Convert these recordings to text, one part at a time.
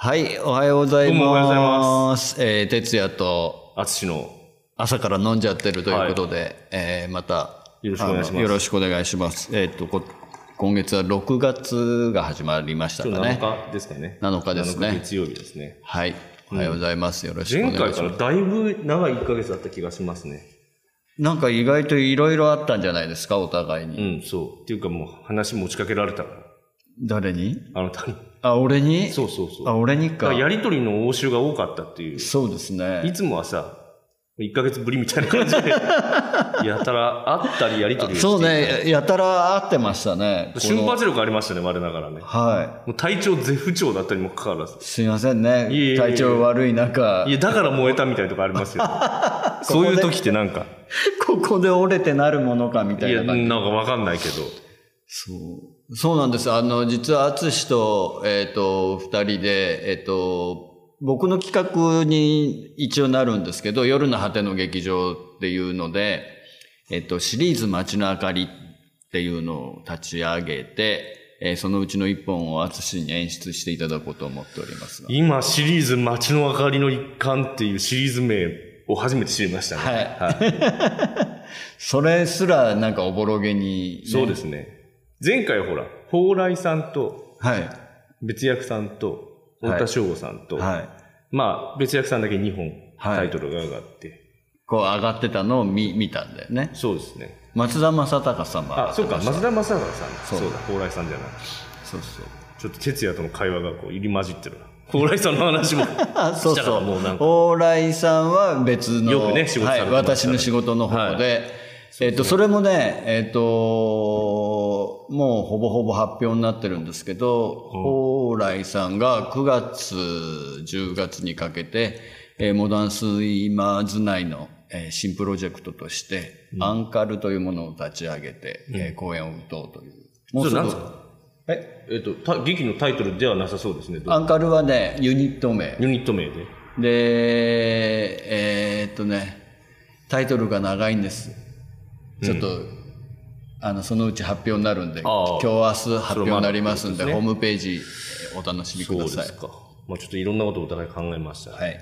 はい、おはようございどうもおはようございま。ますえー、哲也と淳の朝から飲んじゃってるということで、えーまた、よろしくお願いしますよろしくお願いします。えっ、とこ、今月は6月が始まりましたかね。7日ですかね。7日ですね7日月曜日ですね。はい、おはようございます。よろしくお願前回いします。からだいぶ長い1ヶ月だった気がしますね。なんか意外といろいろあったんじゃないですか、お互いに。うん、そう。っていうかもう話持ちかけられたから。誰に？あなたに。あ、俺に？そうそうそう。あ、俺にか。やりとりの応酬が多かったっていう。そうですいね。つもはさ、1ヶ月ぶりみたいな感じで、やたら会ったりやりとりをしてそうね、やたら会ってましたね。瞬発力ありましたね、我ながらね。はもう体調絶不調だったにもかかわらず。い。すいませんね。いえい体調悪い中い。や、だから燃えたみたいなとこありますよ。そういう時ってなんか、ここで折れてなるものかみたいや、なんいな感じ。かわかんないけど。そう。そうなんです。あの、実は、淳と、えっ、と、二人で、えっ、と、僕の企画に一応なるんですけど、夜の果ての劇場っていうので、えっ、と、シリーズ街の明かりっていうのを立ち上げて、えーそのうちの一本を淳に演出していただこうと思っておりますが。今、シリーズ街の明かりの一環っていうシリーズ名を初めて知りましたね。はい それすらなんかおぼろげに、そうですね。前回ほら、蓬莱さんと、はい。別役さんと、はい太田翔吾さんと、はい。まあ、別役さんだけ2本、はいタイトルが上がって、こう上がってたのを見見たんだよね。そうですね。松田正隆さんもあ、そうか、松田正隆さん。そうそうだ、蓬莱さんじゃない。そうそう。ちょっと哲也との会話がこう入り混じってるな。蓬莱さんの話も あ、そうそう。もうなんか。往来さんは別の、よくね仕事さはい、私の仕事の方で、えっと、それもね、えっと、もうほぼほぼ発表になってるんですけど、往来さんが9月、10月にかけて、えーモダンスイマーズ内の、えー新プロジェクトとして、アンカルというものを立ち上げて、えー公演を打とうという。もそれすぐえ？えっと、た劇のタイトルではなさそうですね。アンカルはね、ユニット名。ユニット名で。で、えーっとね、タイトルが長いんです。ちょっと、あの、そのうち発表になるんで、今日明日発表になりますんで、ホームページえーお楽しみくださいそうです。か。まあちょっといろんなことをお互い考えましたね。はい。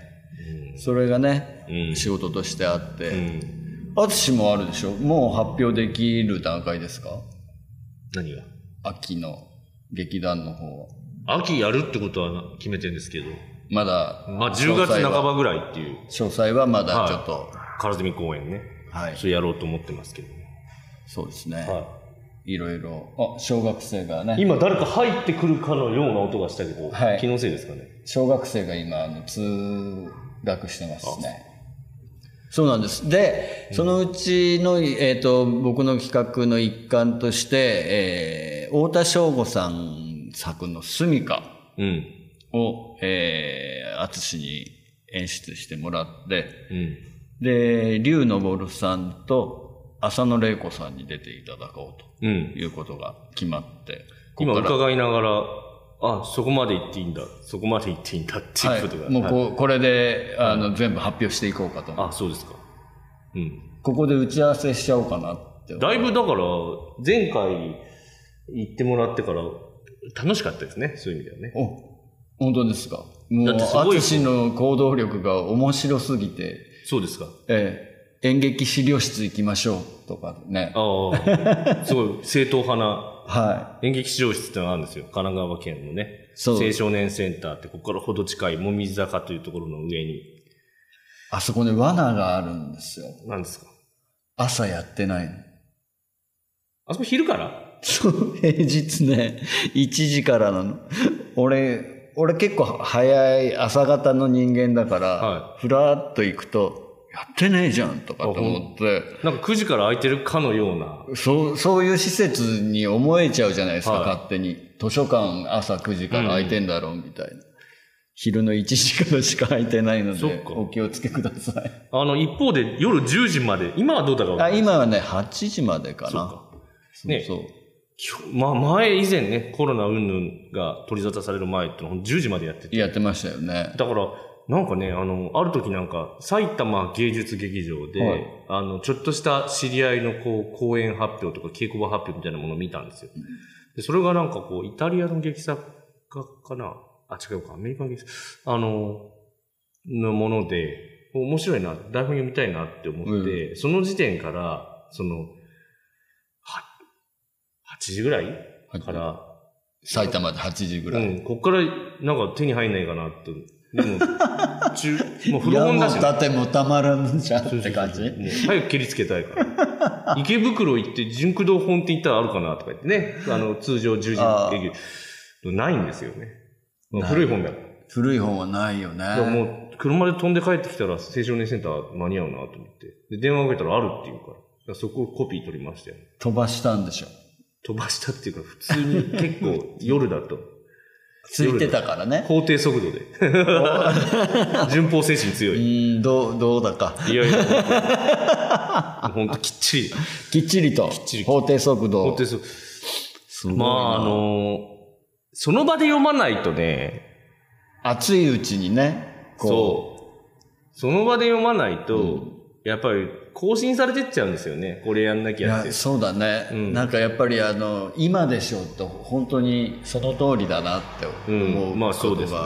それがね、うん仕事としてあって、うん。淳もあるでしょ？もう発表できる段階ですか？何が？秋の劇団の方は。秋やるってことは決めてるんですけど、まだ、まあ10月半ばぐらいっていう、詳細はまだはいちょっと、唐積公演ね。はい。それやろうと思ってますけど。そうですね。はいろいろ。あ、小学生がね。今誰か入ってくるかのような音がしたけど、はい気のせいですかね？小学生が今、あの、通学してますね。そうなんです。で、そのうちの、えっ、と、僕の企画の一環として、えー、太田翔吾さん作のスミカうん。を、えー、淳に演出してもらって、うん。で、竜昇さんと浅野玲子さんに出ていただこううんと。いうことが決まって、今ここから伺いながら、あ、そこまで行っていいんだ、そこまで行っていいんだっていうことが。はい、もうはいこ,、これで、あの、全部発表していこうかとあ、そうですか。うん。ここで打ち合わせしちゃおうかなって。だいぶだから、前回行ってもらってから楽しかったですね、そういう意味ではね。お、本当ですか。もう、淳の行動力が面白すぎて、そうですか。ええ、演劇資料室行きましょうとかね。ああ、すごい正統派なは演劇指導室ってのがあるんですよ。神奈川県のね。そう青少年センターって、ここからほど近い、もみじ坂というところの上に。い。あそこね、罠があるんですよ。何ですか？朝やってないの。あそこ昼から？そう、平日ね、1時からなの。俺、俺結構早い朝方の人間だから、はふらっと行くと、やってねえじゃんとかと思って、なんか9時から空いてるかのような。そう、そういう施設に思えちゃうじゃないですか、はい勝手に。図書館朝9時から空いてんだろうみたいな。昼の1時からしか空いてないので、お気をつけください。あの、一方で夜10時まで、今はどうだろう？あ、今はね、8時までかな。そうかねそう。きょまあ、前以前ね、コロナ云々が取り沙汰される前ってのは10時までやってて。やってましたよね。だから、なんかね、あの、ある時なんか、埼玉芸術劇場で、はいあの、ちょっとした知り合いのこう、講演発表とか稽古場発表みたいなものを見たんですよ。でそれがなんかこう、イタリアの劇作家かな？あ、違うか、アメリカン劇場、あの、のもので、面白いな、台本読みたいなって思って、その時点から、その、は、8時ぐらいから、埼玉で8時ぐらい。うん、こっからなんか手に入んないかなって。でも、中、もう古本だしね、だってもうたまらんじゃんっそうそうそうて感じ。早く蹴りつけたいから。池袋行って、純駆動本店行ったらあるかなとか言ってね。あの、通常10時営業。ないんですよね。古い本だよ。古い本はないよね。もう、車で飛んで帰ってきたら、青少年センター間に合うなと思って。で、電話をかけたらあるって言うから。だからそこをコピー取りましたよ。飛ばしたんでしょ。飛ばしたっていうか、普通に結構夜だと。ついてたからね。法定速度で。順法精神強うい。ん、どう、どうだか。いやいや、ほんときっちり。きっちりと。ちり法定速度。法定速度。まあ、あのその場で読まないとね、熱いうちにね、こそう。その場で読まないと、やっぱり更新されてっちゃうんですよね。これやんなきゃってや、。そうだね。うんなんかやっぱりあの、今でしょと、本当にその通りだなって思う、うんまあそうですね。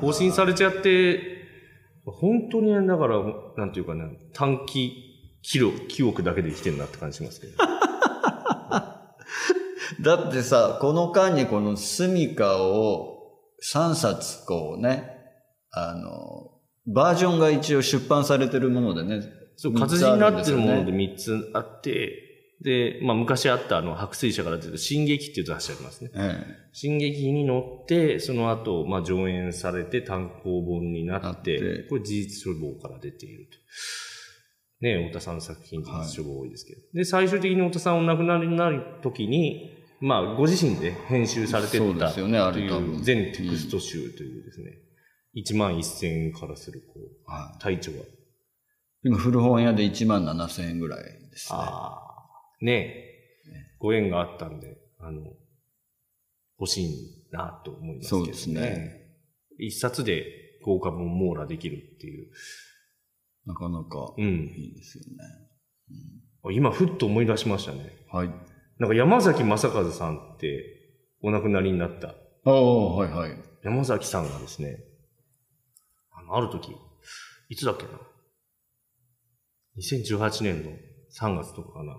更新されちゃって、本当にだから、なんていうかな、短期記録、記憶だけで生きてるなって感じしますけど。だってさ、この間にこのスミカを3冊こうね、あの、バージョンが一応出版されてるものでね。そう、活字になってるものであんすよね3つあって、で、まあ昔あったあの、白水社から出てる進撃っていう雑誌ありますね。え進撃に乗って、その後、まあ上演されて単行本になって、これ事実書房から出ていると。ね太田さんの作品事実書房多いですけど。で、最終的に太田さんお亡くなりになる時に、まあご自身で編集されてった全テクスト集というですね、1万1000円からする、こう、体調が。今古本屋で1万7000円ぐらいですね。ああ。ねえ。ご縁があったんで、あの、欲しいなと思いますけどね。そうですね。一冊で豪華本網羅できるっていう。なかなかうん。いいですよね。今、ふっと思い出しましたね。はい。なんか山崎正和さんってお亡くなりになったおおはいはい。山崎さんがですね、あの、ある時、いつだっけな。2018年の3月とかかな。は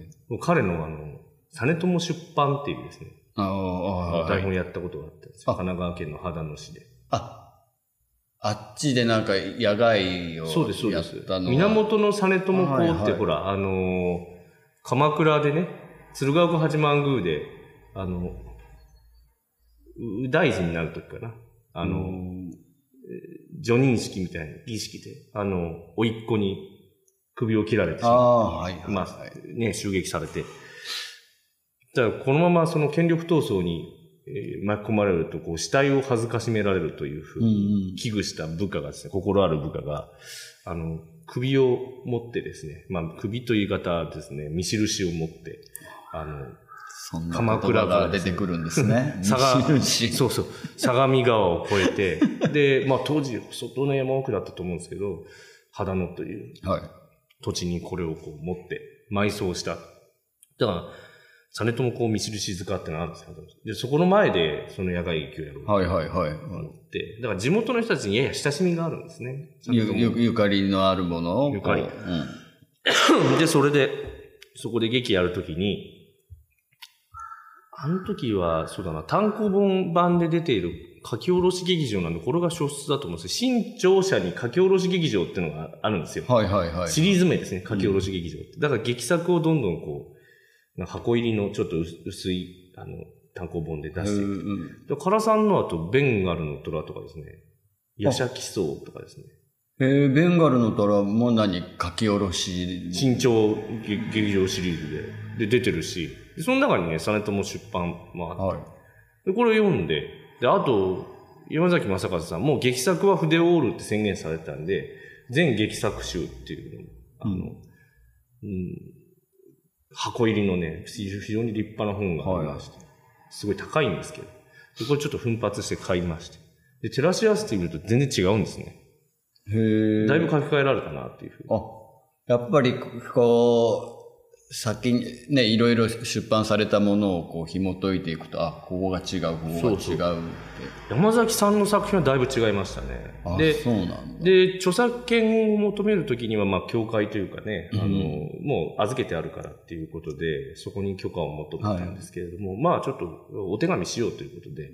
い。彼のあの、実朝出版っていうですね、ああ、はい。台本やったことがあったんですよ。あ神奈川県の秦野市で。あ、あっちでなんか野外をそうです、そうです源実朝公ってほら、あのー鎌倉でね、鶴岡八幡宮で、あの、う大臣になる時かな。あの、除任式みたいな儀式で、あの、甥っ子に首を切られてしあまう。あ、はいはい、まはい。あ、ね、襲撃されて。だから、このままその権力闘争に、えー巻き込まれると、こう、死体を恥ずかしめられるというふううんに、うん。危惧した部下がですね、心ある部下が、あの、首を持ってですね、まあ、首という言い方はですね、見印を持って、あの、鎌言葉が出てくるんですね。佐賀、印そうそう、相模川を越えて、で、まあ当時、外の山奥だったと思うんですけど、秦野というはい。土地にこれをこう持って埋葬した。だから、実朝公見印塚ってのがあるんですよ。で、そこの前でその野外劇をやろうとはいはいはい。思って、だから地元の人たちにやや親しみがあるんですね。ゆゆゆかりのあるものを。ゆかりうん。で、それで、そこで劇やるときに、あの時は、そうだな、単行本版で出ている書き下ろし劇場なんで、これが初出だと思うんですよ。新潮社に書き下ろし劇場っていうのがあるんですよ。はいはいはい。シリーズ名ですね、書き下ろし劇場って。だから劇作をどんどんこう、箱入りのちょっと薄薄い、あの、単行本で出していく。うんうんで、唐さんの後、ベンガルの虎とかですね、ヤシャキソウとかですね、えー、ベンガルの虎も何書き下ろし。新潮劇劇場シリーズで、で、出てるし、でその中にね、実朝出版もあって、はい。で、これを読んで、で、あと、山崎正和さんも劇作は筆を折るって宣言されてたんで、全劇作集っていうのあの、うんうん、箱入りのね、非常に立派な本がありまして、すごい高いんですけど、でこれちょっと奮発して買いまして、で、照らし合わせてみると全然違うんですね。へえ。だいぶ書き換えられたなっていうふうに。あ、やっぱり、こう、先にね、いろいろ出版されたものをこう紐解いていくと、あ、ここが違う、ここが違う山崎さんの作品はだいぶ違いましたね。あ、で、そうなんだ。で、著作権を求めるときには、まあ、協会というかね、あの、もう預けてあるからっていうことで、そこに許可を求めたんですけれども、まあ、ちょっとお手紙しようということで、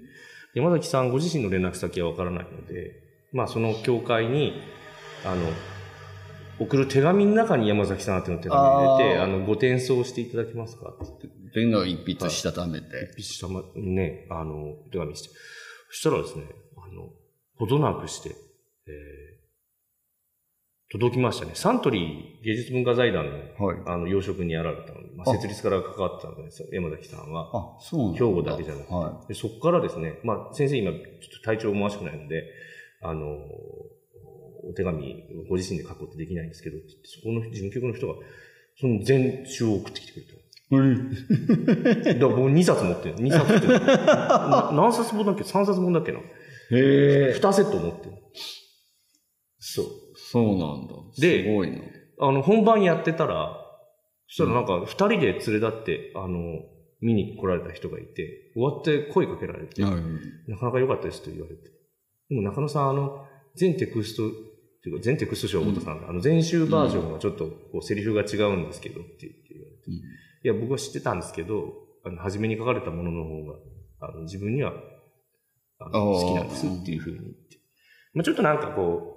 山崎さんご自身の連絡先はわからないので、まあ、その協会に、あの、送る手紙の中に山崎さん宛ての手紙を入れて、あの、ご転送していただけますか？って言って一筆したためて。一筆したま、ね、あの、手紙して。そしたらですね、あの、ほどなくして、えー届きましたね。サントリー芸術文化財団の、はい。あの、養殖にやられたので、まあ、あ設立から関わってたんですよ、山崎さんは。あ、そうなんだ。兵庫だけじゃなくて。はでそこからですね、まあ、先生今、ちょっと体調思わしくないので、あの、お手紙、ご自身で書くことできないんですけど、そこの事務局の人が、その全集を送ってきてくれた。い。だから僕2冊持ってる。2冊って な何冊本だっけ ?3 冊本だっけなへえ。?2 セット持ってる。そう。そうなんだ。ですごいな。あの、本番やってたら、そしたらなんか2人で連れ立って、あの、見に来られた人がいて、終わって声かけられて、はい。なかなか良かったですと言われて。でも中野さん、あの、全テクスト、っていうか全テクスト賞太田さん、あの、全集バージョンはちょっと、こう、セリフが違うんですけどって言って言われて。うんいや、僕は知ってたんですけど、あの、初めに書かれたものの方が、あの、自分には、あの好きなんですっていうふうに言って。まあちょっとなんかこ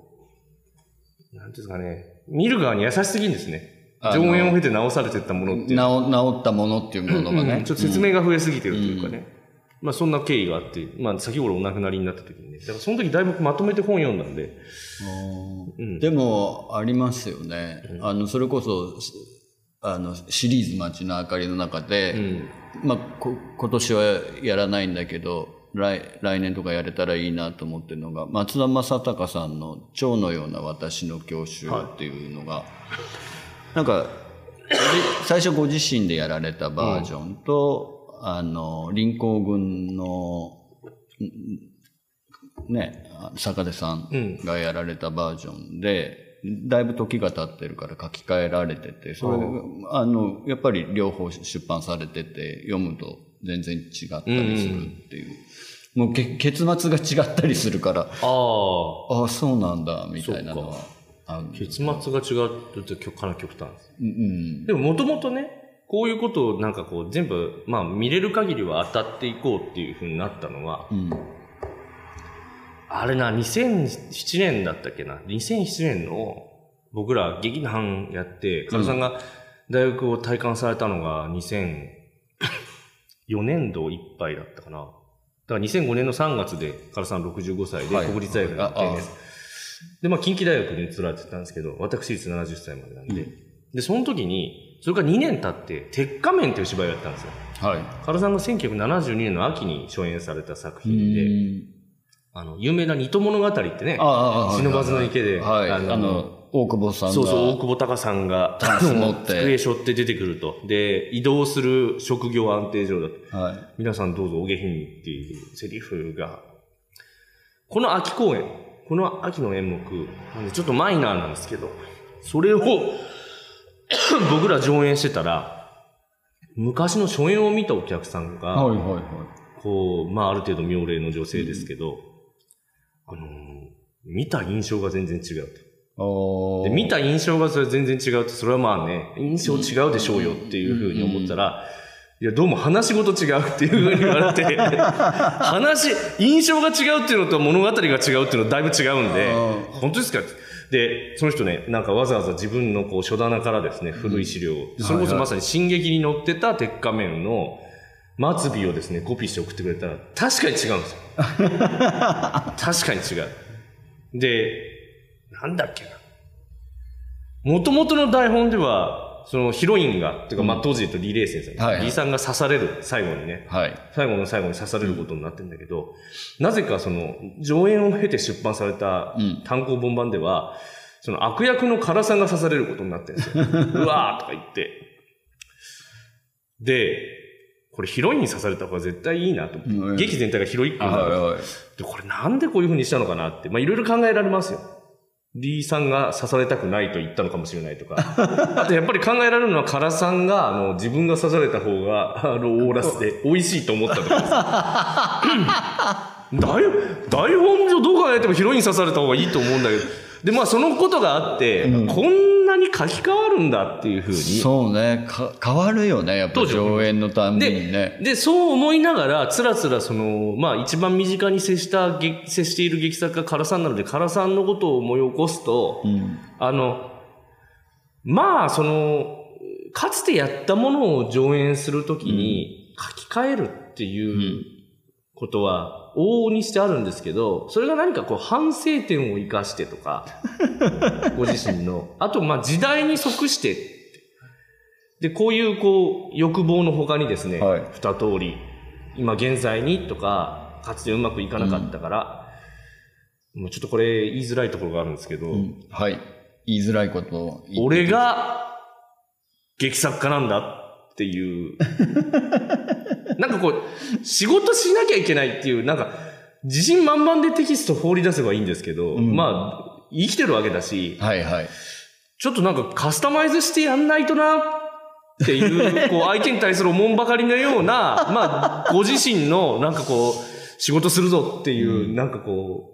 う、なんていうんですかね、見る側に優しすぎるんですね。上演を経て直されてったものっていうのは治治ったものっていうものがね。うんちょっと説明が増えすぎてるというかね。まあそんな経緯があって、まあ先頃お亡くなりになった時にね。だからその時だいぶまとめて本読んだんで。うんうん。でも、ありますよね。あの、それこそ、しあの、シリーズ街の明かりの中で、うん。まあ、こ今年はやらないんだけど、来、来年とかやれたらいいなと思ってるのが、松田正隆さんの蝶のような私の教習っていうのが、なんか、で最初ご自身でやられたバージョンと、あの、林行軍の、んね、坂出さんがやられたバージョンで、だいぶ時が経ってるから書き換えられてて、それが、あの、やっぱり両方出版されてて、読むと全然違ったりするっていう。もうけ結末が違ったりするから、ああ。ああ、そうなんだ、みたいなのは。結末が違うってかなり極端です。うんうん。でももともとね、こういうことをなんかこう全部、まあ見れる限りは当たっていこうっていうふうになったのは、うん。あれな、2007年だったっけな？2007年の僕ら劇団やって、カルさんが大学を体感されたのが2004年度いっぱいだったかな。だから2005年の3月でカルさん65歳ではい国立大学に行って、ああで、まあ近畿大学に移られてたんですけど、私立70歳までなんで、で、その時に、それから2年経って、鉄仮面という芝居をやったんですよ。はい。カルさんが1972年の秋に初演された作う品で、んあの、有名な二戸物語ってね、ああ、ああ。不忍池で、はい。ああのの、大久保さんが。そうそう、大久保隆さんが、タンス持って机背負って出てくると。で、移動する職業安定所だと。はい。皆さんどうぞお下品にっていうセリフが、この秋公演、この秋の演目、なんでちょっとマイナーなんですけど、それを 僕ら上演してたら、昔の初演を見たお客さんが、はいはいはい。こう、まあある程度妙齢の女性ですけど、あのー見た印象が全然違うと。あで見た印象がそれ全然違うって、それはまあね、印象違うでしょうよっていうふうに思ったら、いや、どうも話し事違うっていうふうに言われて、話、印象が違うっていうのと物語が違うっていうのはだいぶ違うんであ、本当ですか？で、その人ね、なんかわざわざ自分のこう書棚からですね、古い資料を、それこそまさに進撃に載ってた鉄仮面の末尾をですね、コピーして送ってくれたら、確かに違うんですよ。確かに違う。で、なんだっけな。元々の台本では、そのヒロインが、っていうか、まあ、当時で言うとリレーセンさん、はいはいリーさんが刺される、最後にね。はい。最後の最後に刺されることになってるんだけど、なぜかその、上演を経て出版されたうん単行本版では、その悪役の唐さんが刺されることになってるんですよ。うわーとか言って。で、これヒロインに刺された方が絶対いいなと思って、うん劇全体がヒロイックあになるはいはい。で、これなんでこういう風にしたのかなって、まあいろいろ考えられますよ。リーさんが刺されたくないと言ったのかもしれないとか。あとやっぱり考えられるのは、カラさんが、あの、自分が刺された方が、あの、オーラスで 美味しいと思ったとか台 本上どう考えてもヒロイン刺された方がいいと思うんだけど。で、まあそのことがあって、うんこんなに書き換わるんだっていうふうに。そうね。か変わるよね。やっぱ上演のためにね。で、そう思いながら、つらつらその、まあ一番身近に接した、劇接している劇作家カラさんなので、カラさんのことを思い起こすと、うん。あの、まあ、その、かつてやったものを上演するときに書き換えるっていうことは往々にしてあるんですけど、それが何かこう反省点を生かしてとか、ご自身の、あとまあ時代に即して、で、こういうこう欲望の他にですね、はい。二通り、今現在にとか、かつてうまくいかなかったから、もうちょっとこれ言いづらいところがあるんですけど、うん。はい。言いづらいことを俺が劇作家なんだっていう、なんかこう、仕事しなきゃいけないっていう、なんか、自信満々でテキスト放り出せばいいんですけど、ん。まあ、生きてるわけだし、はいはい。ちょっとなんかカスタマイズしてやんないとなっていう、こう、相手に対するおもんばかりのような、まあ、ご自身の、なんかこう、仕事するぞっていう、なんかこ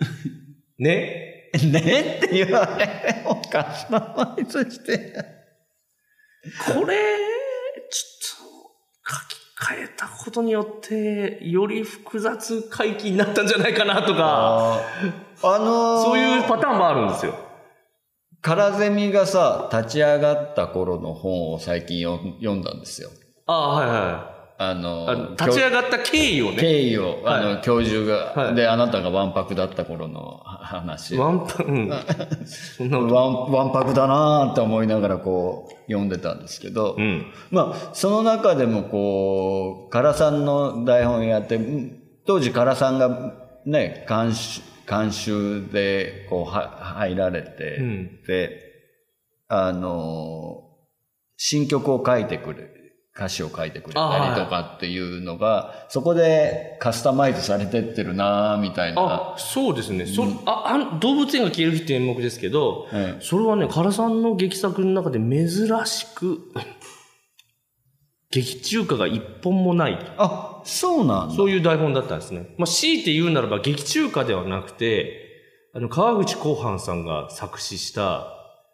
う、ね、ね？って言われカスタマイズして。これ、ちょっと、書き換えたことによって、より複雑回帰になったんじゃないかなとか、あーあのーそういうパターンもあるんですよ。カラゼミがさ、立ち上がった頃の本を最近よ読んだんですよ。ああ、はいはい。あの立ち上がった経緯をね。経緯を、あの、は教授が、はいで、あなたがわんぱくだった頃の話。ワワンパ、うん。そんな。わんぱくだなーって思いながらこう、読んでたんですけど、うん。まあ、その中でもこう、唐さんの台本やって、うん当時唐さんがね、監修、監修でこうは入られて、うんで、あの、新曲を書いてくれ、歌詞を書いてくれたりとかっていうのが、そこでカスタマイズされてってるなみたいな。あ、そうですね。そああ動物園が消える日って演目ですけど、ええそれはね、唐さんの劇作の中で珍しく、劇中歌が一本もない。あ、そうなんだ。そういう台本だったんですね。まあ、強いて言うならば劇中歌ではなくて、あの、川口浩範さんが作詞した、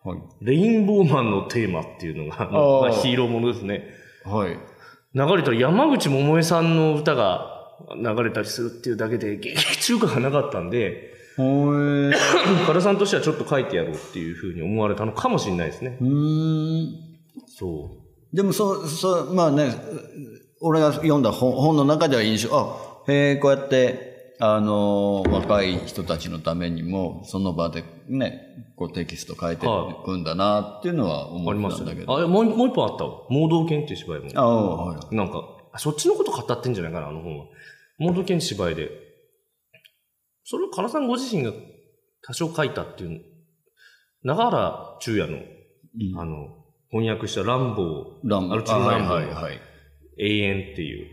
はい。レインボーマンのテーマっていうのが、まあまあヒーローものですね。はい。流れたら山口百恵さんの歌が流れたりするっていうだけで、劇中歌がなかったんで、ほえ。唐さんとしてはちょっと書いてやろうっていうふうに思われたのかもしれないですね。うーん。そでもそう、そう、まあね、俺が読んだ本本の中では印象、あ、へえ、こうやって、あのー若い人たちのためにも、その場でね、こうテキスト書いていくんだなっていうのは思。ったんだけど。あ、もうもう一本あったわ。盲導犬っていう芝居も。ああ、はい。なんか、あそっちのこと語ってんじゃないかな、あの本は。盲導犬芝居で。それを唐さんご自身が多少書いたっていう、長原中也の、うんあの、翻訳したランボー、ランアルチューはいランボーはいはい。永遠っていう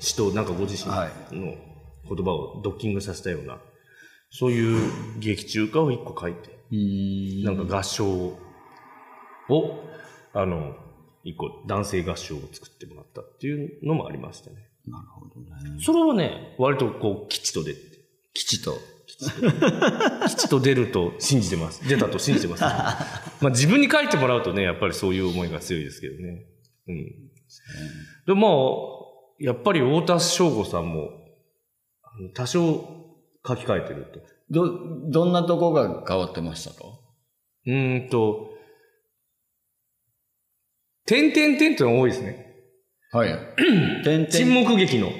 詩となんかご自身はいの言葉をドッキングさせたような、そういう劇中歌を一個書いて。なんか合唱を、あの、一個男性合唱を作ってもらったっていうのもありましたね。なるほどね。それはね、割とこう、吉と出て、吉と。吉と出ると信じてます。出たと信じてます、まあ自分に書いてもらうとね、やっぱりそういう思いが強いですけどね。うん。でも、やっぱり太田翔吾さんも、多少書き換えてると。ど、どんなとこが変わってましたか？うーんと、点々点ってのが多いですね。はい。点々沈黙劇の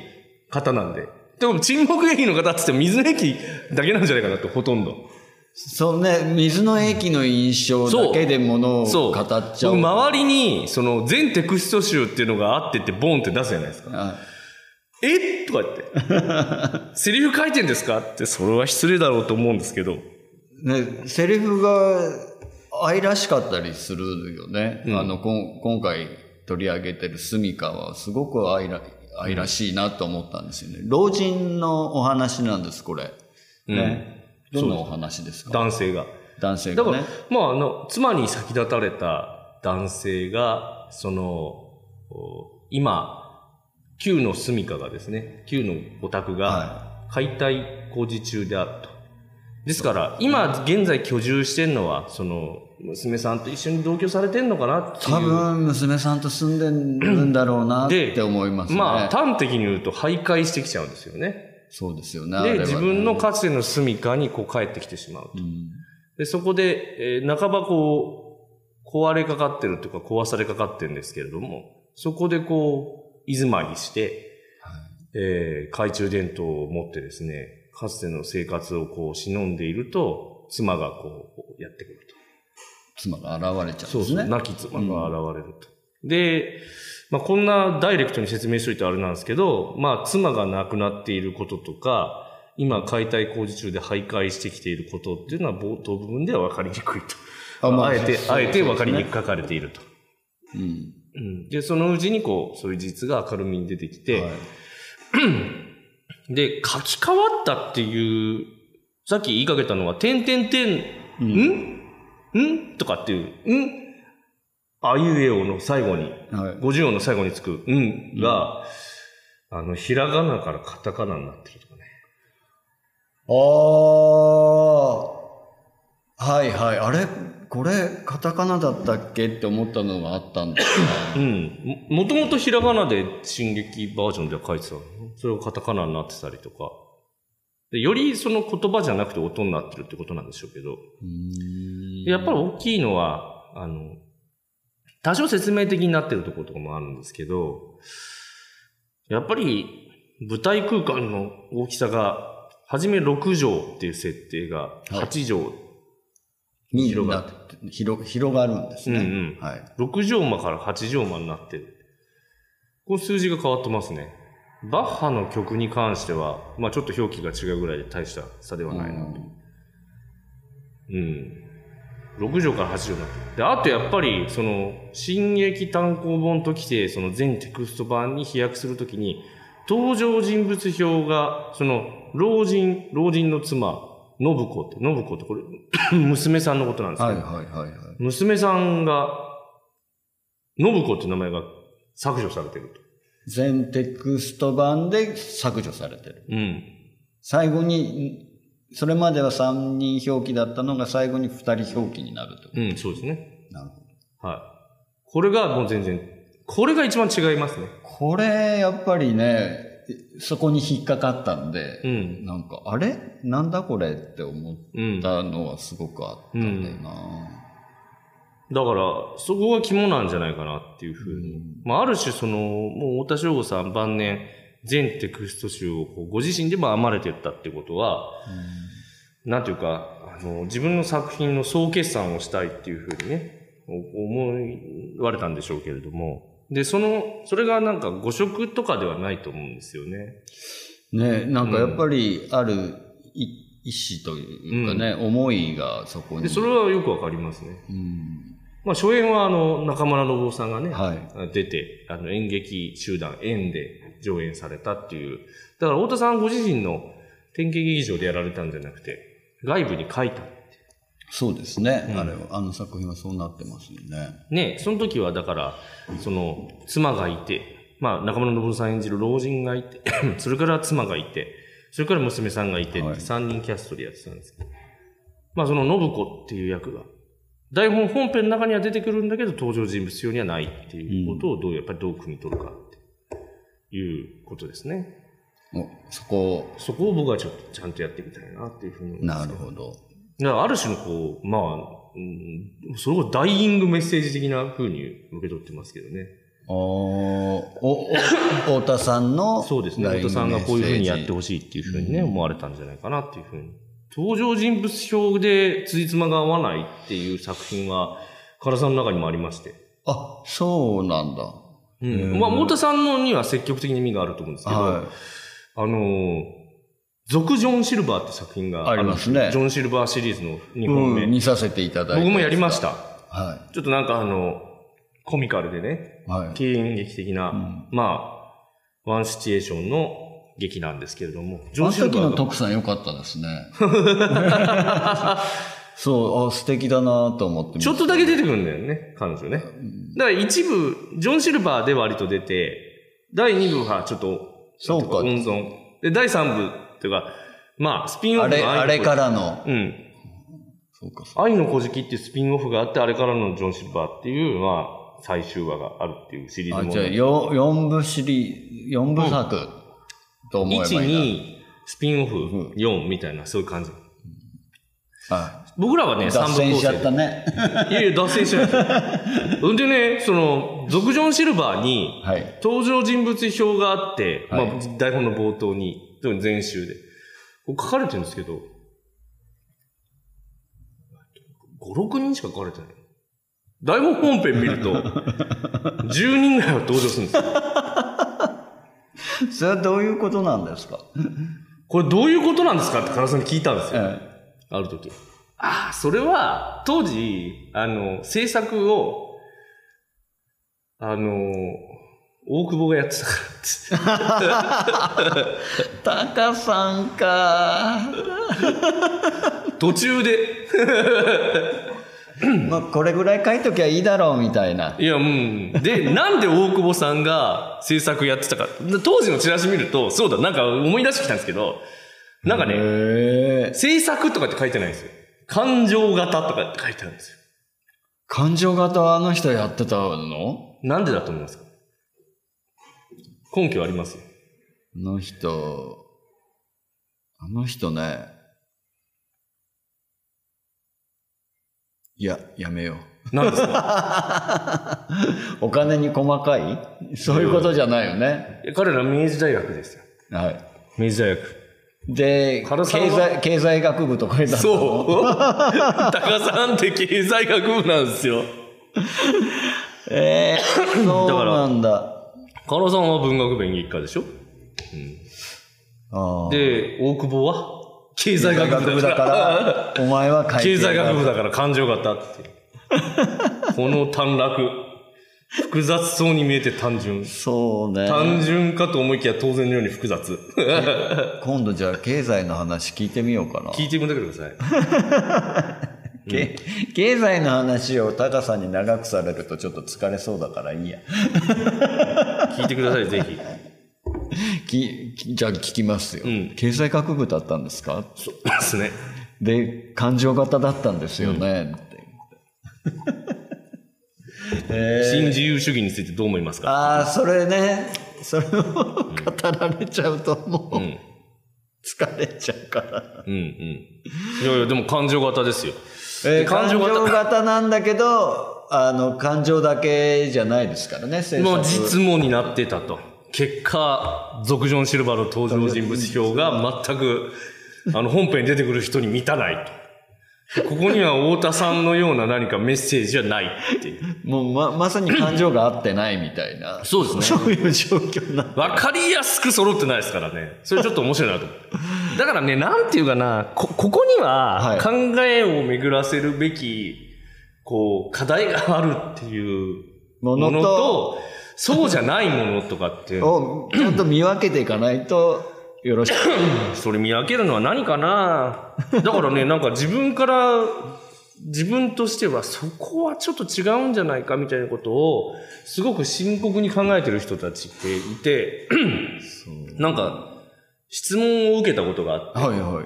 方なんで。でも沈黙劇の方って言っても水の駅だけなんじゃないかなと、ほとんど。そうね、水の駅の印象だけでものを。語っちゃう。僕周りに、その全テクスト集っていうのがあってってボンって出すじゃないですか。あえ？とか言って。セリフ書いてんですか？って、それは失礼だろうと思うんですけど。ね、セリフが愛らしかったりするよね。うんあの、こん今回取り上げてるスミカはすごく愛ら愛らしいなと思ったんですよね。老人のお話なんです、これ。ね。どんなお話ですか？男性が。男性だからがね。、まあ、あの、妻に先立たれた男性が、その、お今、旧の住処がですね、旧のお宅がは解体工事中であると。ですから、今現在居住してるのは、その、娘さんと一緒に同居されてんのかなっていう。多分、娘さんと住んでるんだろうなっでて思いますね。まあ、端的に言うと徘徊してきちゃうんですよね。そうですよね。で、ね自分のかつての住処にこう帰ってきてしまうと。うんで、そこで、えー半ばこう、壊れかかってるというか壊されかかってるんですけれども、そこでこう、居住まいして、えー懐中電灯を持ってですね、かつての生活をこう忍んでいると、妻がこうやってくると。妻が現れちゃうんそうそう、ですね。亡き妻が現れると。で、まあ、こんなダイレクトに説明しといてあれなんですけど、まあ、妻が亡くなっていることとか、今解体工事中で徘徊してきていることっていうのは冒頭部分では分かりにくいと。あまああえて、そうあえて分かりにそうくく書かれていると。うんうん。で、そのうちにこう、そういう事実が明るみに出てきて、はい。で、書き換わったっていう、さっき言いかけたのは、点々点、んんとかっていう、ん？あいうえおの最後に、はい。50音の最後につく、ん？が、あの、ひらがなからカタカナになってるとかね。ああ。はいはい。あれ？これ、カタカナだったっけって思ったのがあったんです うん。ももともとひらがなで進撃バージョンでは書いてたの。それがカタカナになってたりとか。でよりその言葉じゃなくて音になってるってことなんでしょうけど。でやっぱり大きいのは、あの、多少説明的になってるところとかもあるんですけど、やっぱり舞台空間の大きさが、はじめ6畳っていう設定が8畳、に広がなって広広がるんですね。うんうんはい。6畳間から8畳間になってる。この数字が変わってますね。バッハの曲に関しては、まあちょっと表記が違うぐらいで大した差ではないなと。うん。6畳から8畳になってる。で、あとやっぱり、その、進撃単行本ときて、その全テクスト版に飛躍するときに、登場人物表が、その、老人、老人の妻、信子って、信子ってこれ、娘さんのことなんですけど、はいはいはいはい。娘さんが、信子って名前が削除されてると。全テクスト版で削除されてる。うん。最後に、それまでは3人表記だったのが最後に2人表記になると。うん、そうですね。なるほど。はい。これがもう全然、これが一番違いますね。これ、やっぱりね、そこに引っかかったんで、うん。なんか、あれ？なんだこれって思っうん。だたのはすごくあったんだよな。から、そこが肝なんじゃないかなっていうふうに。まあ、ある種、その、もう太田翔吾さん晩年、全テクスト集をご自身でも編まれてったってことは、なんていうか、あの、自分の作品の総決算をしたいっていうふうにね、お思われたんでしょうけれども、で、その、それがなんか誤色とかではないと思うんですよね。ね、なんかやっぱりあるい意志というかね、思いがそこに。で、それはよくわかりますね。うんまあ、初演はあの、中村信夫さんがね、はい。出て、あの、演劇集団、演で上演されたっていう。だから、太田さんご自身の典型劇場でやられたんじゃなくて、外部に書いた。そうですね、うんあれは。あの作品はそうなってますよね。ね、その時はだから、その、妻がいて、まあ、中村信夫さん演じる老人がいて、それから妻がいて、それから娘さんがいてって、はい3人キャストでやってたんですけど、まあ、その信子っていう役が、台本本編の中には出てくるんだけど、登場人物用にはないっていうことをどう、やっぱりどう汲み取るかっていうことですね。おそこ、そこを僕はちょっとちゃんとやってみたいなっていうふうに思いますなるほど。ある種のこう、まあ、うん、それをダイイングメッセージ的な風に受け取ってますけどね。おおお 太田さんのそうですね。太田さんがこういう風にやってほしい。っていう風にね、思われたんじゃないかなっていう風に。登場人物表で辻褄が合わないっていう作品は、唐さんの中にもありまして。あ、そうなんだ。うん。まあ、太田さんのには積極的に意味があると思うんですけど、はあのー、続ジョン・シルバーって作品がありますねジョン・シルバーシリーズの2い。本目。うん、見させていただいて。僕もやりました。はちょっとなんかあの、コミカルでね、い。はい。経演劇的な、んまあ、ワンシチュエーションの劇なんですけれども、ジョン・あの時のシルバーが。徳さん良かったですね。そう、あ、素敵だなと思ってちょっとだけ出てくるんだよね、彼女ね。だから一部、ジョン・シルバーで割と出て、第2部はちょっと、そうか温存。で、第3部っていうか、まあ、スピンオあれ、フの愛のあれからの。うん。そうか。愛の小敷っていうスピンオフがあって、あれからのジョン・シルバーっていう、まあ、最終話があるっていうシリーズあ、もじゃあ、よ四部シリー、四部作と思えばいい1、な。2、スピンオフ、4みたいな、そういう感じ。あ僕らはね、3部脱線しちゃ。ったね。いやいや、脱線しないですよ。んでね、その、続ジョン・シルバーに、はい。登場人物表があって、はいまあ、台本の冒頭に、特に前集で、こう書かれてるんですけど、5、6人しか書かれてない。台本本編見ると、10人ぐらいは登場するんですよ。それはどういうことなんですか？これどういうことなんですか？って唐さんに聞いたんですよ。えある時。ああ、それは、当時、あの、制作を、あの、大久保がやってたからって。え。タカさんか。途中で、まあ、これぐらい書いときゃいいだろうみたいな。いや、うん。で、なんで大久保さんが制作やってたか。当時のチラシ見ると、そうだ、なんか思い出してきたんですけど、なんかね。制作とかって書いてないんですよ。感情型とかって書いてあるんですよ。感情型あの人やってたの？なんでだと思いますか？根拠ありますよ。あの人、あの人ね。いや、やめよう。なんですか？お金に細かい？そういうことじゃないよね。彼ら明治大学ですよ。はい。明治大学。で、経済、経済学部とかだったの？そう。高さんって経済学部なんですよ。ええそうなんだ。カロさんは文学部演劇科でしょ？ああで、大久保は？経済学部だか。からら、お前は経済学部だから感情型って。この短絡。複雑そうに見えて単純。そうね。単純かと思いきや当然のように複雑。今度じゃあ経済の話聞いてみようかな。聞いてみてください。け経済の話をタカさんに長くされるとちょっと疲れそうだからいいや。聞いてください、ぜひ。ききじゃあ聞きますよ、うん経済学部だったんですか？そうですね。で、感情型だったんですよね、って。えー新自由主義についてどう思いますか？ああ、それね、それを語られちゃうともう、うん。疲れちゃうから。うんうん。いやいや、でも感情型ですよ。えー感情型なんだけど、あの、感情だけじゃないですからね、制もう作実務になってたと。結果、ゾクジョン・シルバーの登場人物表が全く、あの、本編に出てくる人に満たないと。ここには太田さんのような何かメッセージはないっていう。もうま、まさに感情があってないみたいな。そうですねそういう状況な。わかりやすく揃ってないですからね。それちょっと面白いなと思って。だからね、なんていうかな、こ、ここにははい考えを巡らせるべき、こう、課題があるっていうものとそうじゃないものとかっていうのをちゃんと見分けていかないとよろしく。それ見分けるのは何かな？だからね、なんか自分から、自分としてはそこはちょっと違うんじゃないかみたいなことを、すごく深刻に考えてる人たちっていて、なんか、質問を受けたことがあって、はいはい。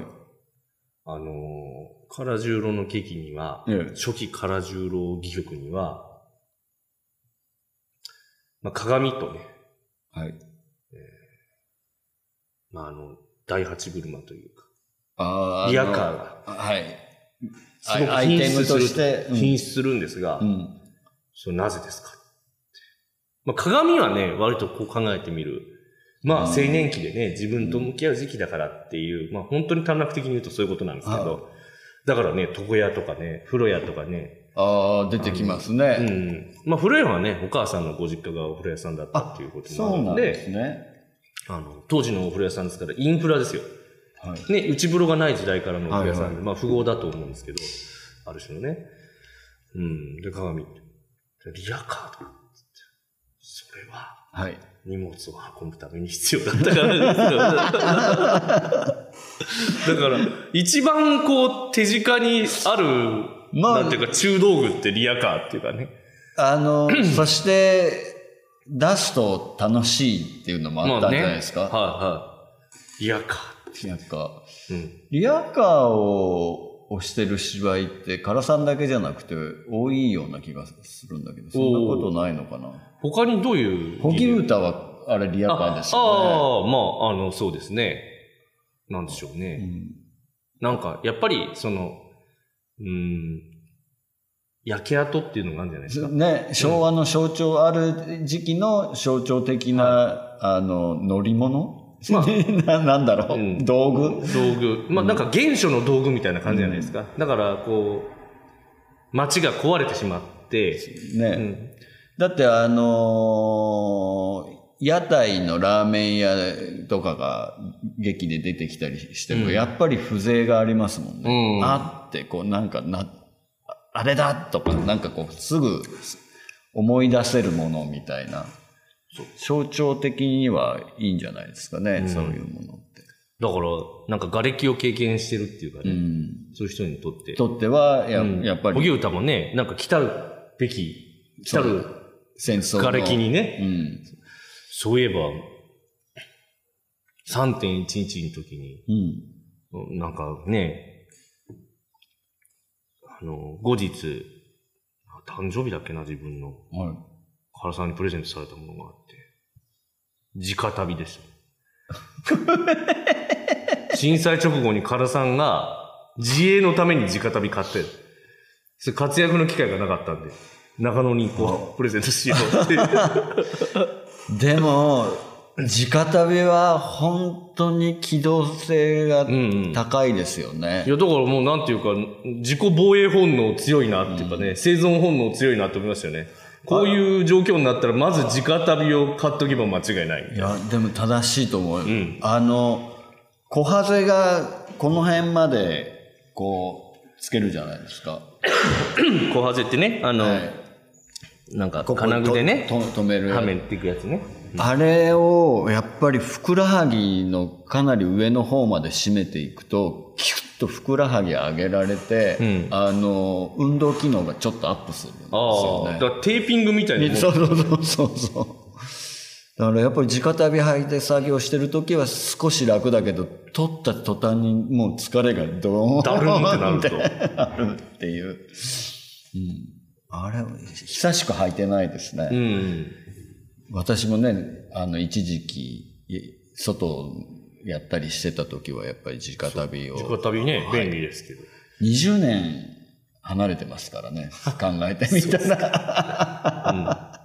あのー、唐十郎の劇には、ええ初期唐十郎戯曲には、まあ、鏡とね、はい。まあ、あの、第八車というか、あーリアカーが。はい。すごく品質するとして。うん品質するんですが、うん。それなぜですかまあ、鏡はね、割とこう考えてみる。まあ、うん青年期でね、自分と向き合う時期だからっていう、まあ、本当に短絡的に言うとそういうことなんですけはど、だからね、床屋とかね、風呂屋とかね、ああ、出てきますうね。ん。まあ、風呂屋はね、お母さんのご実家がお風呂屋さんだったっていうこともそうなんあるんで、ですね。あの、当時のお風呂屋さんですから、インフラですよ。はい。ね、内風呂がない時代からのお風呂屋さんで、はいはいまあ、富豪だと思うんですけど、ある種のね。うん。で、鏡。でリアカード。それは、はい。荷物を運ぶために必要だったからですよ。だから、一番こう、手近にある、まあなんていうか、中道具ってリアカーっていうかね。あの、そして、出すと楽しいっていうのもあったんじゃないですか。はいはい。リアカー。なんか、うん。リアカーを押してる芝居って、唐さんだけじゃなくて多いような気がするんだけど、そんなことないのかな？他にどういう。ホギ歌は、あれリアカーですよね。ああ、まあ、あの、そうですね。なんでしょうね。うんなんか、やっぱり、その、うん、焼け跡っていうのがあるんじゃないですか？ね、昭和の象徴、ある時期の象徴的な、あの、乗り物、ななんだろう、うん道具？道具。まあ、なんか原初の道具みたいな感じじゃないですか？だから、こう、街が壊れてしまって、ね。うん。だってあのー屋台のラーメン屋とかが劇で出てきたりしても、うんやっぱり風情がありますもんね。うんあって、こうなんかな、ああれだとか、なんかこうすぐ思い出せるものみたいな。象徴的にはいいんじゃないですかね、うんそういうものって。だから、なんか瓦礫を経験してるっていうかね、うん。そういう人にとって。とってはや、うんやっぱり荻歌もね、なんか来たるべき、来たる戦争の。瓦礫にね、うん。そういえば、3.11の時に、うん。なんかね、あの、後日、誕生日だっけな、自分の。はい。原さんにプレゼントされたものがあって。直旅ですよ。震災直後に原さんが自衛のために直旅買って、それ活躍の機会がなかったんで、長野にこう、プレゼントしようって。でも、直旅は本当に機動性がうんうん。高いですよねい。や、だからもうなんていうか、自己防衛本能強いなっていうかね、生存本能強いなって思いましたよね。こういう状況になったら、まず直旅を買っとけば間違いない。いや、でも正しいと思う。んあの、小ハゼがこの辺まで、こう、つけるじゃないですか。小ハゼってね、あの、はい。なんか金具でね、止める。はめていくやつね。あれを、やっぱりふくらはぎのかなり上の方まで締めていくと、キュッとふくらはぎ上げられて、うんあの、運動機能がちょっとアップするんですああ、よねだ。からテーピングみたいな。そうそうそうそうそう。だからやっぱり直旅履いて作業してる時は少し楽だけど、取った途端にもう疲れがドーンだるんってなるとってあるっていう。うん。あれ、久しく履いてないですね。うん。私もね、あの、一時期、い外やったりしてた時はやっぱり直旅を。直旅ね、便利ですけど。20年離れてますからね。考えてみたら。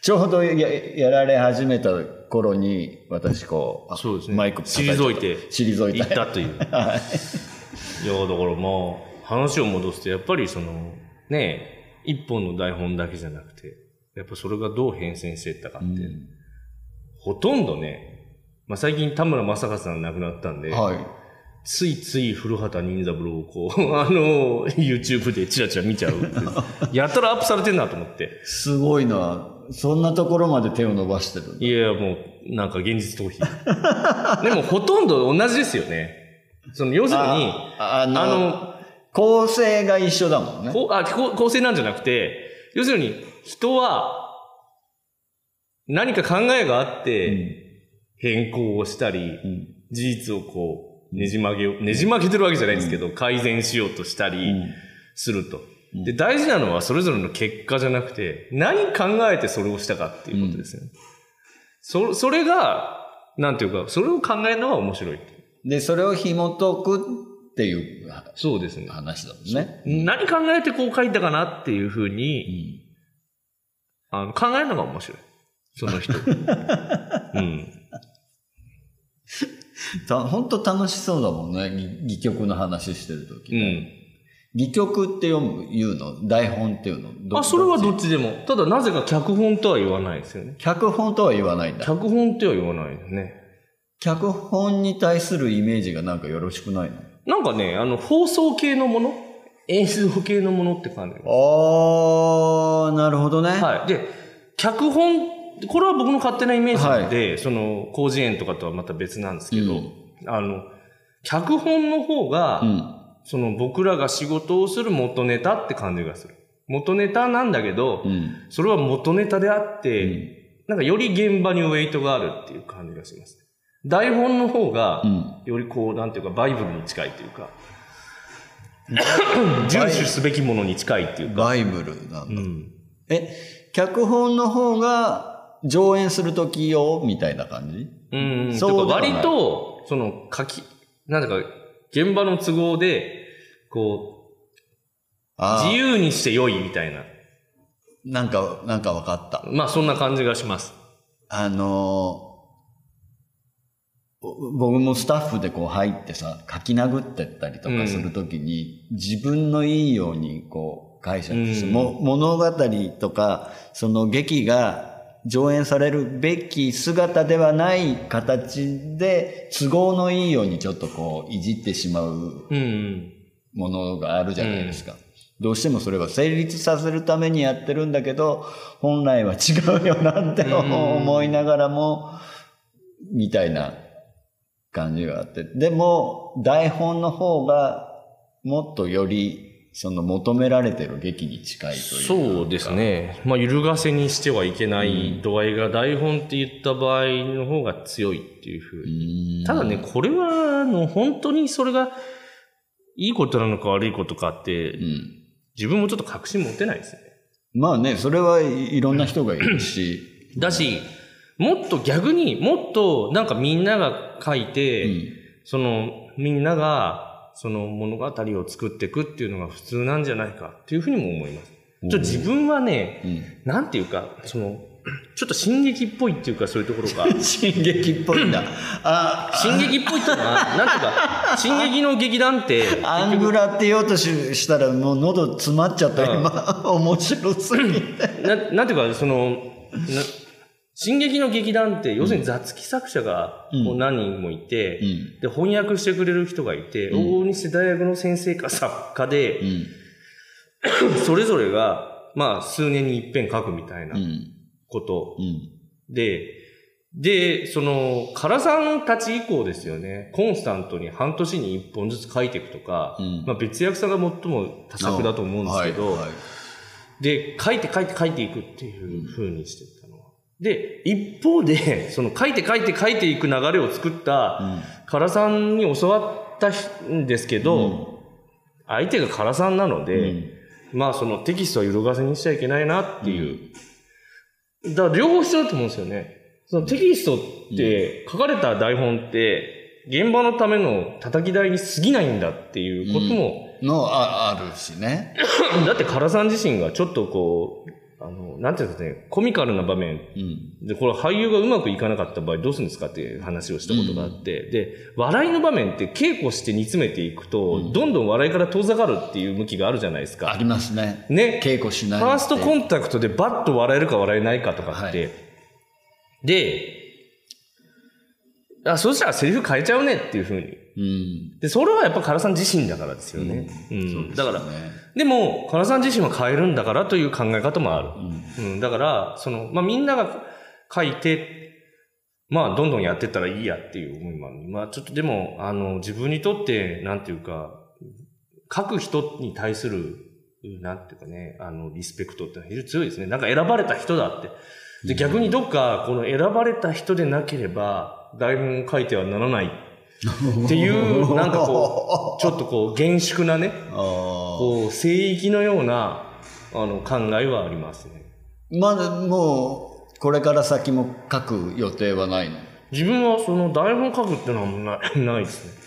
ちょうどややられ始めた頃に、私こう、あそうですね。マイク退いて、退い。行ったたという。いや、だからまあ、話を戻すと、やっぱりその、ね、一本の台本だけじゃなくて、やっぱそれがどう変遷していったかって、うんほとんどね、まあ最近田村正和さん亡くなったんで、はい。ついつい古畑任三郎をこう、あの、YouTube でチラチラ見ちゃう。やったらアップされてんなと思って。すごいな。そんなところまで手を伸ばしてるいや、もう、なんか現実逃避。でもほとんど同じですよね。その、要するに、ああの構成が一緒だもんね。こうあ構成なんじゃなくて、要するに、人は、何か考えがあって、変更をしたり、うん事実をこう、ねじ曲げを、ねじ曲げてるわけじゃないんですけど、改善しようとしたりうんすると。で、大事なのはそれぞれの結果じゃなくて、何考えてそれをしたかっていうことですよね。そ、それが、なんていうか、それを考えるのが面白い。で、それを紐解くっていうそうですね。話だもんね。何考えてこう書いたかなっていうふうに、あの考えるのが面白い。その人。うん。た本当楽しそうだもんね。ぎ戯曲の話してる時、うん。戯曲って読む、言うの？台本っていうの？どあ、それはどっっちでも。ただなぜか脚本とは言わないですよね。ち脚本とは言わないんだ。脚本っては言わないですね。脚本に対するイメージがなんかよろしくないの？なんかね、あの、放送系のもの？演出系のものって感じ。あー、なるほどね。はい。で、脚本、これは僕の勝手なイメージで、その、広辞苑とかとはまた別なんですけど、うんあの、脚本の方が、うん。その僕らが仕事をする元ネタって感じがする。元ネタなんだけど、うん。それは元ネタであって、なんかより現場にウェイトがあるっていう感じがします。台本の方がう、ん。よりこう、なんていうか、バイブルに近いというか、遵守すべきものに近いっていうか、バイブルなんだ。うん。え、脚本の方が上演するときよ、みたいな感じ？うん。そう割と、その書き、なんだか、現場の都合で、こう、あ自由にして良いみたいな。あ、なんか、なんか分かった。まあそんな感じがします。あのーぼ僕もスタッフでこう入ってさ、書き殴ってったりとかするときに、自分のいいようにこう解釈して、うんも物語とか、その劇が上演されるべき姿ではない形で、都合のいいようにちょっとこういじってしまううん。ものがあるじゃないですか。どうしてもそれは成立させるためにやってるんだけど、本来は違うよなって思いながらも、みたいな感じがあって。でも、台本の方がもっとより、その求められてる劇に近いというか。そうですね。まあ揺るがせにしてはいけない度合いが台本って言った場合の方が強いっていうふううに。ん。ただね、これは、あの、本当にそれがいいことなのか悪いことかってう、ん。自分もちょっと確信持てないですね。まあね、それはいろんな人がいるし、だし、もっと逆にもっとなんかみんなが書いて、うんそのみんながその物語を作っていくっていうのが普通なんじゃないかっていうふうにも思います。ちょ自分はね、うん。なんていうか、その、ちょっと進撃っぽいっていうかそういうところが、進撃っぽいんだ。あ、進撃っぽいっていうのは、なんていうか、進撃の劇団って、アングラって言おうとししたらもう喉詰まっちゃった、今。面白すぎて。ななんていうか、その、な進撃の劇団って、要するに雑記作者がこう何人もいて、うん。で、翻訳してくれる人がいて、うん大西大学の先生か作家でう、ん。それぞれが、まあ、数年に一遍書くみたいなうん。ことうん。で、で、その、唐さんたち以降ですよね、コンスタントに半年に一本ずつ書いていくとか、うんまあ別役さんが最も多作だと思うんですけど、はいはいで、書いて書いて書いていくっていう風にして。で、一方で、その書いて書いて書いていく流れを作った、唐さんに教わったんですけど、相手が唐さんなので、うんまあそのテキストは揺るがせにしちゃいけないなっていう。だから両方必要だと思うんですよね。そのテキストって書かれた台本って現場のための叩き台に過ぎないんだっていうことも、のああるしね。だって唐さん自身がちょっとこう、あの、なんていうんですかね、コミカルな場面うん。で、これ俳優がうまくいかなかった場合どうするんですかっていう話をしたことがあって、で、笑いの場面って稽古して煮詰めていくと、どんどん笑いから遠ざかるっていう向きがあるじゃないですか。ありますね。ね。稽古しないファーストコンンタクトでバッと笑えるか笑えないかとかって。はいで、あ、そしたらセリフ変えちゃうねっていうふうに。うん。で、それはやっぱ唐さん自身だからですよね。うん。だから、でも、唐さん自身は変えるんだからという考え方もある。うん。だから、その、まあ、みんなが書いて、まあ、どんどんやってったらいいやっていう思いもある。まあ、ちょっとでも、あの、自分にとって、なんていうか、書く人に対する、なんていうかね、あの、リスペクトってのは非常に強いですね。なんか選ばれた人だって。で、逆にどっか、この選ばれた人でなければ、台本を書いてはならないっていう、なんかこう、ちょっとこう、厳粛なね、あこう、聖域のような、あの、考えはありますね。あ。まだもう、これから先も書く予定はないの？自分はその台本書くっていうのはないないですね。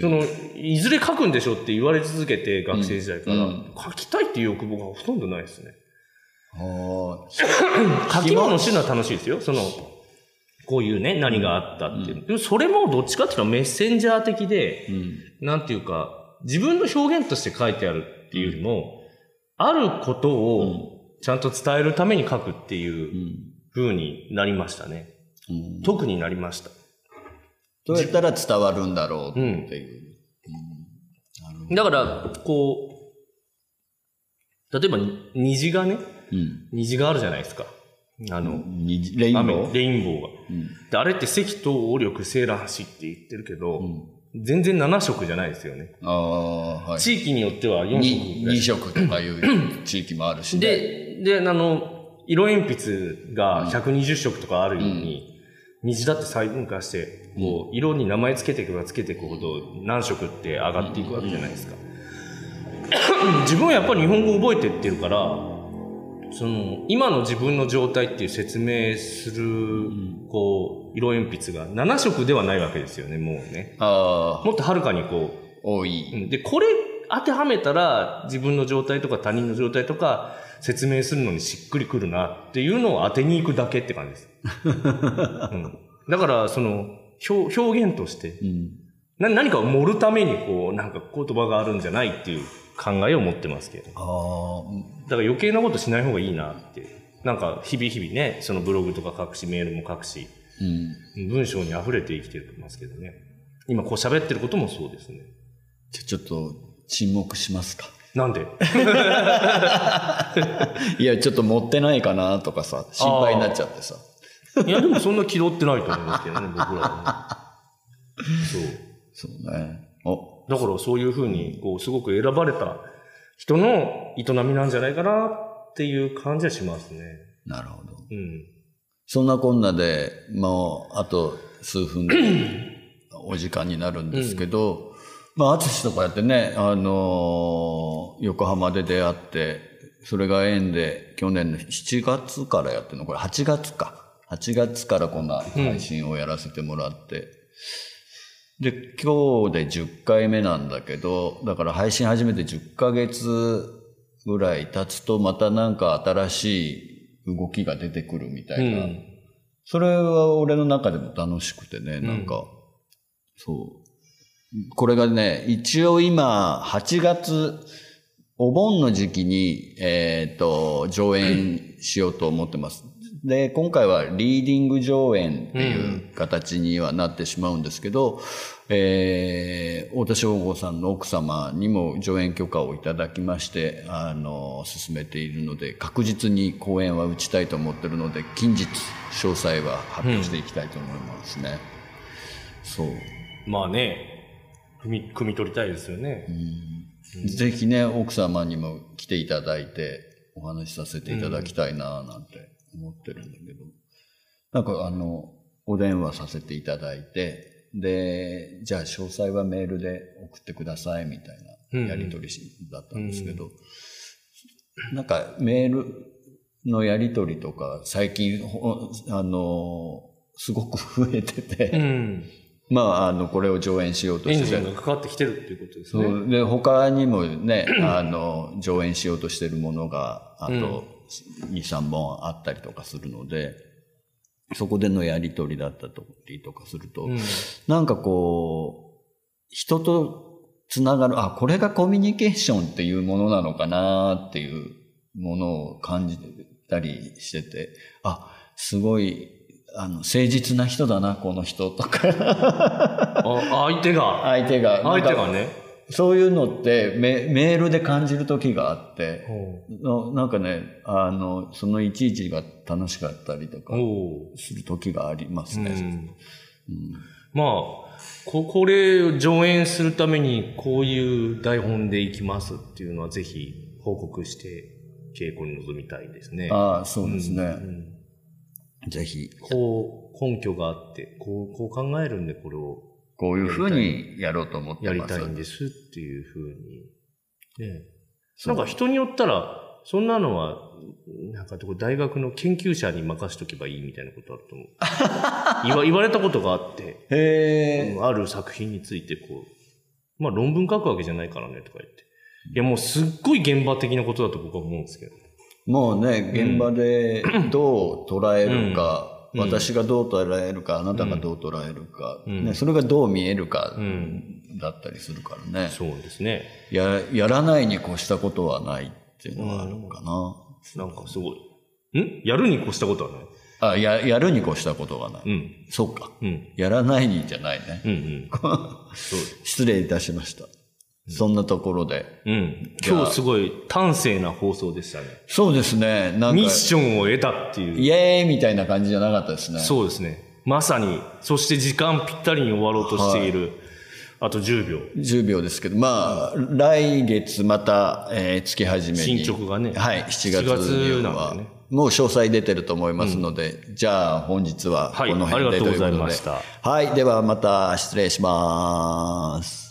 その、いずれ書くんでしょって言われ続けて、学生時代から、うん書きたいっていう欲望がほとんどないですね。あ 書き物してるのは楽しいですよ。その、こういうね、何があったっていう。でもそれもどっちかっていうとメッセンジャー的で、あ。うん。なんていうか、自分の表現として書いてあるっていうよりも、あることをちゃんと伝えるために書くっていううん風になりましたね。うん。特になりました。どうやったら伝わるんだろうっていう。だから、こう、例えば虹がね、うん。虹があるじゃないですか。あの、にレインボ雨ーレインボーが。うんであれって赤と黄緑青藍紫って言ってるけど、うん全然7色じゃないですよね。ああ、はい。地域によっては4に2色とかいう 地域もあるしね。で、で、あの、色鉛筆が120色とかあるように、虹だって細分化して、こう、色に名前つけていけばつけていくほど何色って上がっていくわけじゃないですか。自分はやっぱり日本語覚えてってるから、その、今の自分の状態っていう説明する、こう、色鉛筆が7色ではないわけですよね、もうね。ああ、もっとはるかにこう、多い。うんで、これ当てはめたら自分の状態とか他人の状態とか説明するのにしっくりくるなっていうのを当てに行くだけって感じです。うん、だから、その表、表現としてうん。な何かを盛るためにこう、なんか言葉があるんじゃないっていう考えを持ってますけど。ああ、だから余計なことしない方がいいなって。なんか日々日々ね、そのブログとか書くし、メールも書くし、うん。文章に溢れて生きてますけどね。今こう喋ってることもそうですね。じゃあちょっと沈黙しますか。なんで？いや、ちょっと持ってないかなとかさ、心配になっちゃってさ。いや、でもそんな気取ってないと思いますけどね、僕らはね。そう。そうね。お、だからそういうふうに、こう、すごく選ばれた人の営みなんじゃないかなっていう感じはしますね。なるほど。うん。そんなこんなで、もう、あと数分で お時間になるんですけど、まあ、淳とかやってね、あのー横浜で出会って、それが縁で、去年の7月からやってるの、これ8月か。8月からこんな配信をやらせてもらって、で、今日で10回目なんだけど、だから配信始めて10ヶ月ぐらい経つと、またなんか新しい動きが出てくるみたいな。うんそれは俺の中でも楽しくてね、なんか、そう。これがね、一応今、8月、お盆の時期に、えっ、と、上演しようと思ってます。で、今回はリーディング上演っていう形にはなってしまうんですけど、えー、太田省吾さんの奥様にも上演許可をいただきまして、あの、進めているので、確実に公演は打ちたいと思ってるので、近日、詳細は発表していきたいと思いますね。そう。まあね、汲み、取りたいですよね。ぜひね、奥様にも来ていただいて、お話しさせていただきたいななんて思ってるんだけど、なんかあの、お電話させていただいて、で、じゃあ詳細はメールで送ってくださいみたいなやり取りしだったんですけど、なんかメールのやり取りとか最近、ほあの、すごく増えてて、うん。まあ、あの、これを上演しようとエンジしてンがかかってきてるっていうことですね。そう。で他にもねあの上演しようとしてるものがあと23本あったりとかするので、そこでのやり取りだったりとかすると、うん。なんかこう人とつながるあこれがコミュニケーションっていうものなのかなっていうものを感じたりしててあすごいあの誠実な人だなこの人とか。あ相手が、相手が。相手がね。そういうのってメメールで感じる時があって、のなんかね、あの、そのいちいちが楽しかったりとかする時がありますね。うん。まあ、こ、これを上演するためにこういう台本でいきますっていうのはぜひ報告して稽古に臨みたいですね。ああ、そうですね。うん。ぜひ、こう、根拠があって、こう、こう考えるんでこれをこういうふうにやろうと思ってます。やりたいんですっていうふうに。ねなんか人によったら、そんなのは、なんか大学の研究者に任しとけばいいみたいなことあると思う。言わ言われたことがあって。ある作品についてこう、まあ論文書くわけじゃないからねとか言って。いやもうすっごい現場的なことだと僕は思うんですけど。もうね、現場でどう捉えるか、うん私がどう捉えるか、あなたがどう捉えるか、うんね、それがどう見えるかんだったりするからね。そうですね。ややらないに越したことはないっていうのがあるかな。なんかすごい。ん？やるに越したことはない？あや、やるに越したことがない。うん。そうか。うん。やらないにじゃないね。うんうん。失礼いたしました。そんなところで。うん。今日すごい端正な放送でしたね。そうですね。なんか、ミッションを得たっていう。イエーイみたいな感じじゃなかったですね。そうですね。まさに、そして時間ぴったりに終わろうとしている。あと10秒。10秒ですけど、まあ、来月また、えー月始めに。進捗がねはい、7月7月になんはでねもう詳細出てると思いますので、じゃあ本日はこの辺ではいありがとうございましたはい、ではまた失礼します。